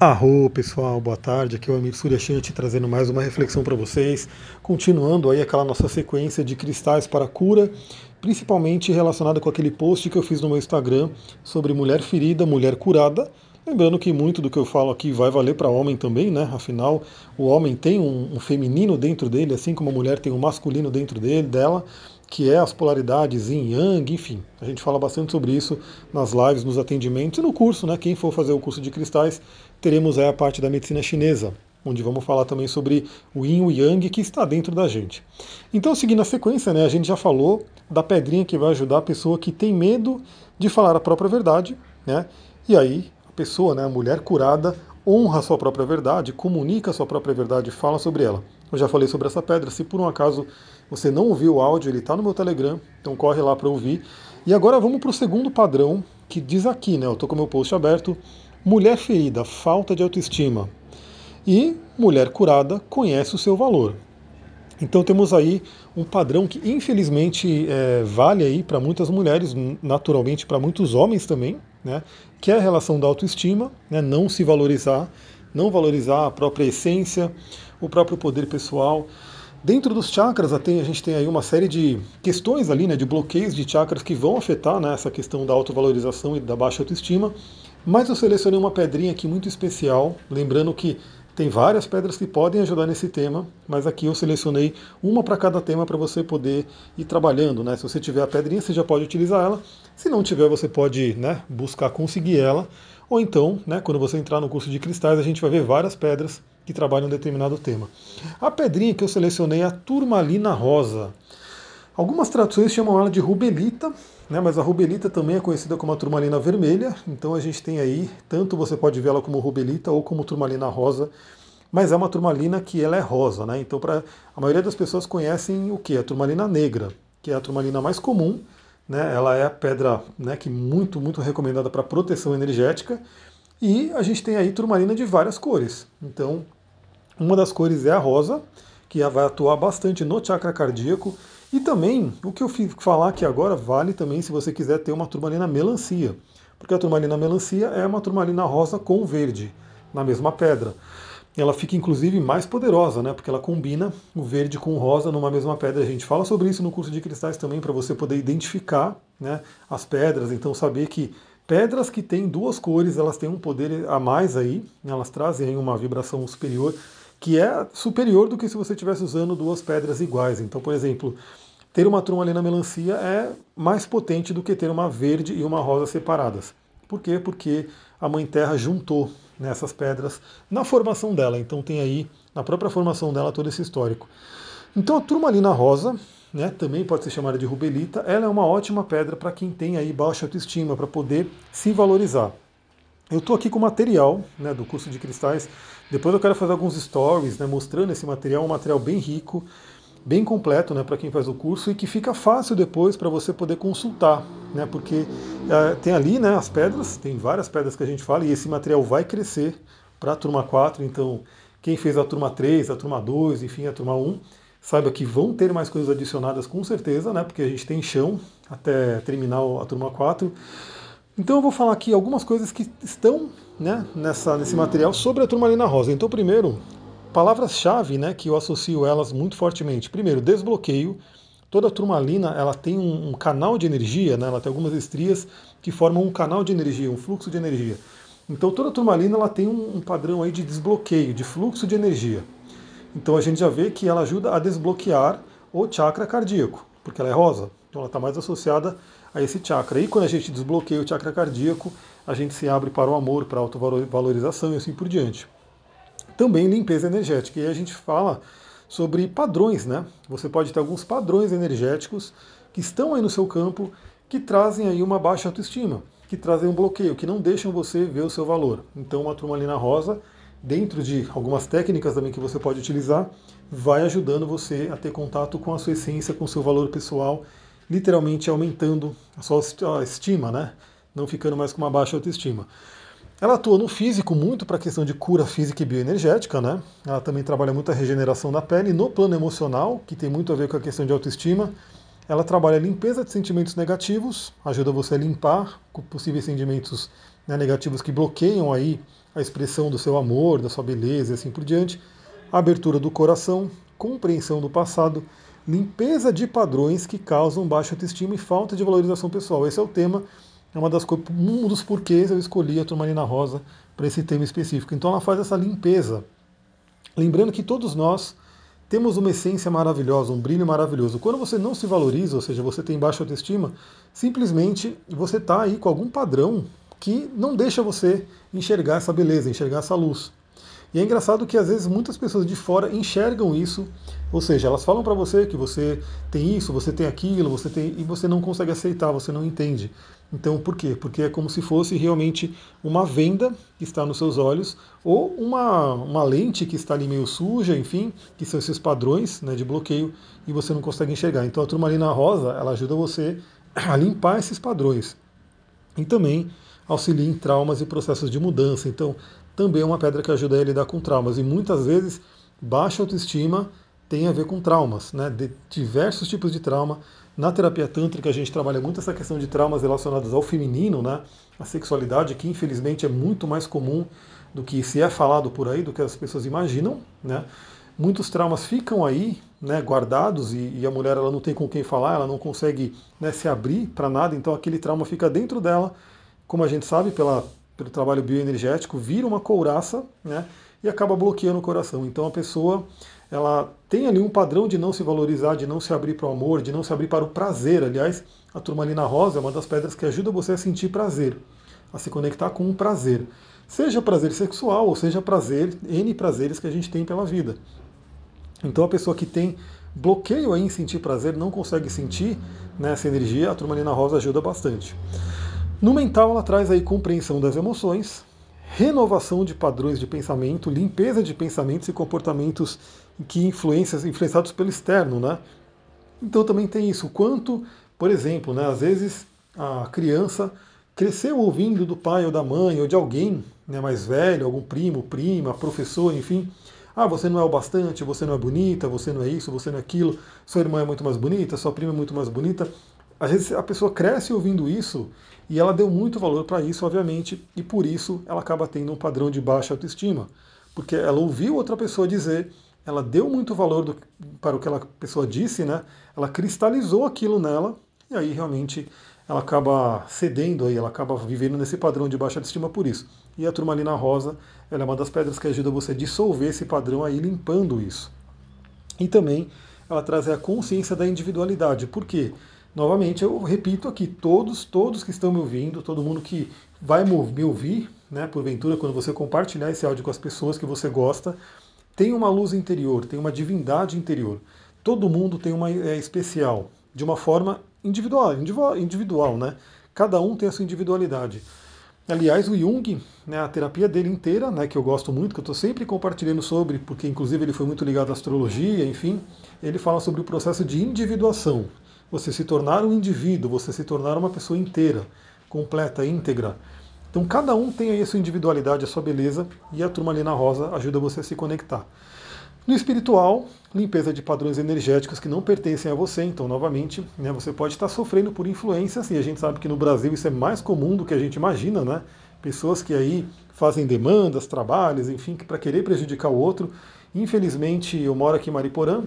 Arro pessoal, boa tarde. Aqui é o Amir Suryashanti trazendo mais uma reflexão para vocês, continuando aí aquela nossa sequência de cristais para cura, principalmente relacionada com aquele post que eu fiz no meu Instagram sobre mulher ferida, mulher curada. Lembrando que muito do que eu falo aqui vai valer para homem também, né? Afinal, o homem tem um, um feminino dentro dele, assim como a mulher tem um masculino dentro dele, dela que é as polaridades yin yang, enfim. A gente fala bastante sobre isso nas lives, nos atendimentos e no curso, né? Quem for fazer o curso de cristais, teremos aí a parte da medicina chinesa, onde vamos falar também sobre o yin e o yang que está dentro da gente. Então, seguindo a sequência, né, a gente já falou da pedrinha que vai ajudar a pessoa que tem medo de falar a própria verdade, né? E aí a pessoa, né, a mulher curada, honra a sua própria verdade, comunica a sua própria verdade, fala sobre ela. Eu já falei sobre essa pedra, se por um acaso você não ouviu o áudio, ele está no meu Telegram, então corre lá para ouvir. E agora vamos para o segundo padrão, que diz aqui, né? Eu estou com o meu post aberto. Mulher ferida, falta de autoestima. E mulher curada, conhece o seu valor. Então temos aí um padrão que infelizmente é, vale aí para muitas mulheres, naturalmente para muitos homens também, né? Que é a relação da autoestima, né? Não se valorizar, não valorizar a própria essência, o próprio poder pessoal. Dentro dos chakras, a gente tem aí uma série de questões ali, né, de bloqueios de chakras que vão afetar né, essa questão da autovalorização e da baixa autoestima. Mas eu selecionei uma pedrinha aqui muito especial, lembrando que tem várias pedras que podem ajudar nesse tema, mas aqui eu selecionei uma para cada tema para você poder ir trabalhando. Né? Se você tiver a pedrinha, você já pode utilizar ela. Se não tiver, você pode né, buscar conseguir ela. Ou então, né, quando você entrar no curso de cristais, a gente vai ver várias pedras que trabalham um determinado tema. A pedrinha que eu selecionei é a turmalina rosa. Algumas traduções chamam ela de rubelita, né, mas a rubelita também é conhecida como a turmalina vermelha, então a gente tem aí, tanto você pode vê-la como rubelita ou como turmalina rosa, mas é uma turmalina que ela é rosa, né? Então para a maioria das pessoas conhecem o que? A turmalina negra, que é a turmalina mais comum, né? Ela é a pedra, né, que muito muito recomendada para proteção energética. E a gente tem aí turmalina de várias cores. Então, uma das cores é a rosa, que vai atuar bastante no chakra cardíaco. E também, o que eu falar aqui agora vale também se você quiser ter uma turmalina melancia. Porque a turmalina melancia é uma turmalina rosa com verde, na mesma pedra. Ela fica inclusive mais poderosa, né? Porque ela combina o verde com o rosa numa mesma pedra. A gente fala sobre isso no curso de cristais também, para você poder identificar né, as pedras, então saber que pedras que têm duas cores, elas têm um poder a mais aí, elas trazem uma vibração superior que é superior do que se você estivesse usando duas pedras iguais. Então, por exemplo, ter uma turmalina melancia é mais potente do que ter uma verde e uma rosa separadas. Por quê? Porque a Mãe Terra juntou nessas pedras na formação dela. Então tem aí, na própria formação dela, todo esse histórico. Então a turmalina rosa, né, também pode ser chamada de rubelita, ela é uma ótima pedra para quem tem aí baixa autoestima, para poder se valorizar. Eu estou aqui com material né, do curso de cristais. Depois eu quero fazer alguns stories né, mostrando esse material, um material bem rico, bem completo né, para quem faz o curso e que fica fácil depois para você poder consultar. Né, porque é, tem ali né, as pedras, tem várias pedras que a gente fala, e esse material vai crescer para a turma 4. Então, quem fez a turma 3, a turma 2, enfim, a turma 1, saiba que vão ter mais coisas adicionadas com certeza, né, porque a gente tem chão até terminar a turma 4. Então eu vou falar aqui algumas coisas que estão né, nessa, nesse material sobre a turmalina rosa. Então, primeiro, palavras-chave né, que eu associo elas muito fortemente. Primeiro, desbloqueio. Toda turmalina ela tem um, um canal de energia, né, ela tem algumas estrias que formam um canal de energia, um fluxo de energia. Então toda turmalina ela tem um, um padrão aí de desbloqueio, de fluxo de energia. Então a gente já vê que ela ajuda a desbloquear o chakra cardíaco, porque ela é rosa. Então ela está mais associada a esse chakra. E quando a gente desbloqueia o chakra cardíaco, a gente se abre para o amor, para a autovalorização e assim por diante. Também limpeza energética. E a gente fala sobre padrões, né? Você pode ter alguns padrões energéticos que estão aí no seu campo que trazem aí uma baixa autoestima, que trazem um bloqueio, que não deixam você ver o seu valor. Então uma turmalina rosa, dentro de algumas técnicas também que você pode utilizar, vai ajudando você a ter contato com a sua essência, com o seu valor pessoal literalmente aumentando a sua estima, né? não ficando mais com uma baixa autoestima. Ela atua no físico muito para a questão de cura física e bioenergética, né? Ela também trabalha muito a regeneração da pele. No plano emocional, que tem muito a ver com a questão de autoestima, ela trabalha a limpeza de sentimentos negativos, ajuda você a limpar possíveis sentimentos né, negativos que bloqueiam aí a expressão do seu amor, da sua beleza e assim por diante, abertura do coração, compreensão do passado, limpeza de padrões que causam baixa autoestima e falta de valorização pessoal. Esse é o tema, é uma das, um dos porquês eu escolhi a Turmalina Rosa para esse tema específico. Então ela faz essa limpeza. Lembrando que todos nós temos uma essência maravilhosa, um brilho maravilhoso. Quando você não se valoriza, ou seja, você tem baixa autoestima, simplesmente você está aí com algum padrão que não deixa você enxergar essa beleza, enxergar essa luz. E é engraçado que às vezes muitas pessoas de fora enxergam isso, ou seja, elas falam para você que você tem isso, você tem aquilo, você tem e você não consegue aceitar, você não entende. Então, por quê? Porque é como se fosse realmente uma venda que está nos seus olhos, ou uma, uma lente que está ali meio suja, enfim, que são esses padrões né, de bloqueio, e você não consegue enxergar. Então a turmalina rosa, ela ajuda você a limpar esses padrões. E também auxilia em traumas e processos de mudança. Então, também é uma pedra que ajuda a lidar com traumas. E muitas vezes, baixa autoestima tem a ver com traumas, né? De diversos tipos de trauma. Na terapia tântrica a gente trabalha muito essa questão de traumas relacionados ao feminino, né? A sexualidade, que infelizmente é muito mais comum do que se é falado por aí, do que as pessoas imaginam, né? Muitos traumas ficam aí, né, guardados e, e a mulher ela não tem com quem falar, ela não consegue né, se abrir para nada, então aquele trauma fica dentro dela, como a gente sabe pela, pelo trabalho bioenergético, vira uma couraça, né, e acaba bloqueando o coração. Então a pessoa ela tem ali um padrão de não se valorizar, de não se abrir para o amor, de não se abrir para o prazer. Aliás, a turmalina rosa é uma das pedras que ajuda você a sentir prazer, a se conectar com o prazer. Seja prazer sexual ou seja prazer, N prazeres que a gente tem pela vida. Então a pessoa que tem bloqueio aí em sentir prazer, não consegue sentir nessa energia, a turmalina rosa ajuda bastante. No mental ela traz aí compreensão das emoções, renovação de padrões de pensamento, limpeza de pensamentos e comportamentos que influenciam, influenciados pelo externo, né? Então também tem isso. Quanto, por exemplo, né, às vezes a criança cresceu ouvindo do pai ou da mãe ou de alguém né, mais velho, algum primo, prima, professor, enfim, ah, você não é o bastante, você não é bonita, você não é isso, você não é aquilo, sua irmã é muito mais bonita, sua prima é muito mais bonita. Às vezes a pessoa cresce ouvindo isso e ela deu muito valor para isso, obviamente, e por isso ela acaba tendo um padrão de baixa autoestima. Porque ela ouviu outra pessoa dizer, ela deu muito valor do, para o que aquela pessoa disse, né? Ela cristalizou aquilo nela, e aí realmente ela acaba cedendo aí, ela acaba vivendo nesse padrão de baixa autoestima por isso. E a turmalina rosa, ela é uma das pedras que ajuda você a dissolver esse padrão aí, limpando isso. E também ela traz a consciência da individualidade. Por quê? Novamente, eu repito aqui, todos, todos que estão me ouvindo, todo mundo que vai me ouvir, né, porventura, quando você compartilhar esse áudio com as pessoas que você gosta, tem uma luz interior, tem uma divindade interior. Todo mundo tem uma é, especial, de uma forma individual, individual, né? Cada um tem a sua individualidade. Aliás, o Jung, né, a terapia dele inteira, né, que eu gosto muito, que eu estou sempre compartilhando sobre, porque inclusive ele foi muito ligado à astrologia, enfim, ele fala sobre o processo de individuação você se tornar um indivíduo, você se tornar uma pessoa inteira, completa, íntegra. Então cada um tem aí a sua individualidade, a sua beleza, e a turmalina rosa ajuda você a se conectar. No espiritual, limpeza de padrões energéticos que não pertencem a você, então novamente, né, você pode estar sofrendo por influências, e a gente sabe que no Brasil isso é mais comum do que a gente imagina, né? Pessoas que aí fazem demandas, trabalhos, enfim, para querer prejudicar o outro. Infelizmente, eu moro aqui em Mariporã,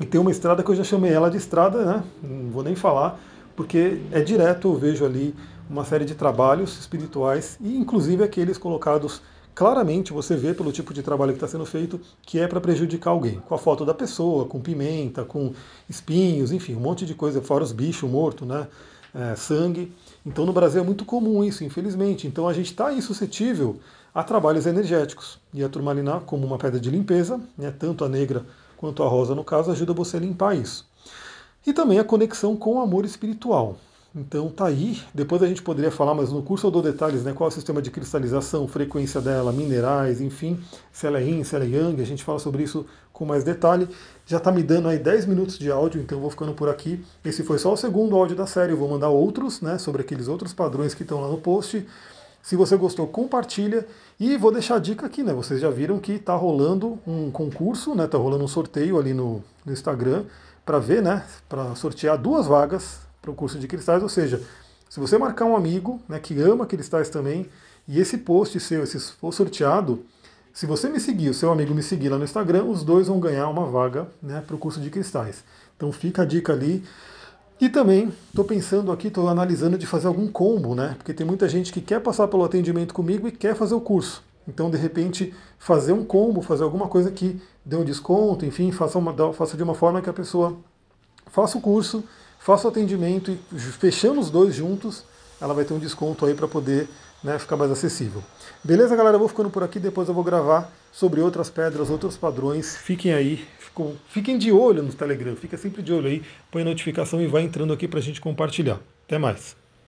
e tem uma estrada que eu já chamei ela de estrada, né? Não vou nem falar, porque é direto, eu vejo ali uma série de trabalhos espirituais, e inclusive aqueles colocados claramente, você vê pelo tipo de trabalho que está sendo feito, que é para prejudicar alguém. Com a foto da pessoa, com pimenta, com espinhos, enfim, um monte de coisa, fora os bichos mortos, né? É, sangue. Então no Brasil é muito comum isso, infelizmente. Então a gente está insuscetível a trabalhos energéticos. E a turmalina, como uma pedra de limpeza, né, tanto a negra quanto a rosa no caso, ajuda você a limpar isso. E também a conexão com o amor espiritual. Então tá aí, depois a gente poderia falar, mas no curso eu dou detalhes, né? Qual é o sistema de cristalização, frequência dela, minerais, enfim, se ela é yin, se ela é yang, a gente fala sobre isso com mais detalhe. Já está me dando aí 10 minutos de áudio, então eu vou ficando por aqui. Esse foi só o segundo áudio da série, eu vou mandar outros, né, sobre aqueles outros padrões que estão lá no post. Se você gostou, compartilha. E vou deixar a dica aqui, né? Vocês já viram que está rolando um concurso, né? Está rolando um sorteio ali no, no Instagram para ver, né? Para sortear duas vagas para o curso de cristais. Ou seja, se você marcar um amigo né, que ama cristais também E esse post seu, se for sorteado, se você me seguir, o seu amigo me seguir lá no Instagram, os dois vão ganhar uma vaga né, para o curso de cristais. Então fica a dica ali. E também estou pensando aqui, estou analisando de fazer algum combo, né? Porque tem muita gente que quer passar pelo atendimento comigo e quer fazer o curso. Então, de repente, fazer um combo, fazer alguma coisa que dê um desconto, enfim, faça, uma, faça de uma forma que a pessoa faça o curso, faça o atendimento e fechando os dois juntos, ela vai ter um desconto aí para poder né, ficar mais acessível. Beleza, galera? Eu vou ficando por aqui, depois eu vou gravar sobre outras pedras, outros padrões. Fiquem aí, fiquem de olho no Telegram, fica sempre de olho aí, põe notificação e vai entrando aqui para a gente compartilhar. Até mais!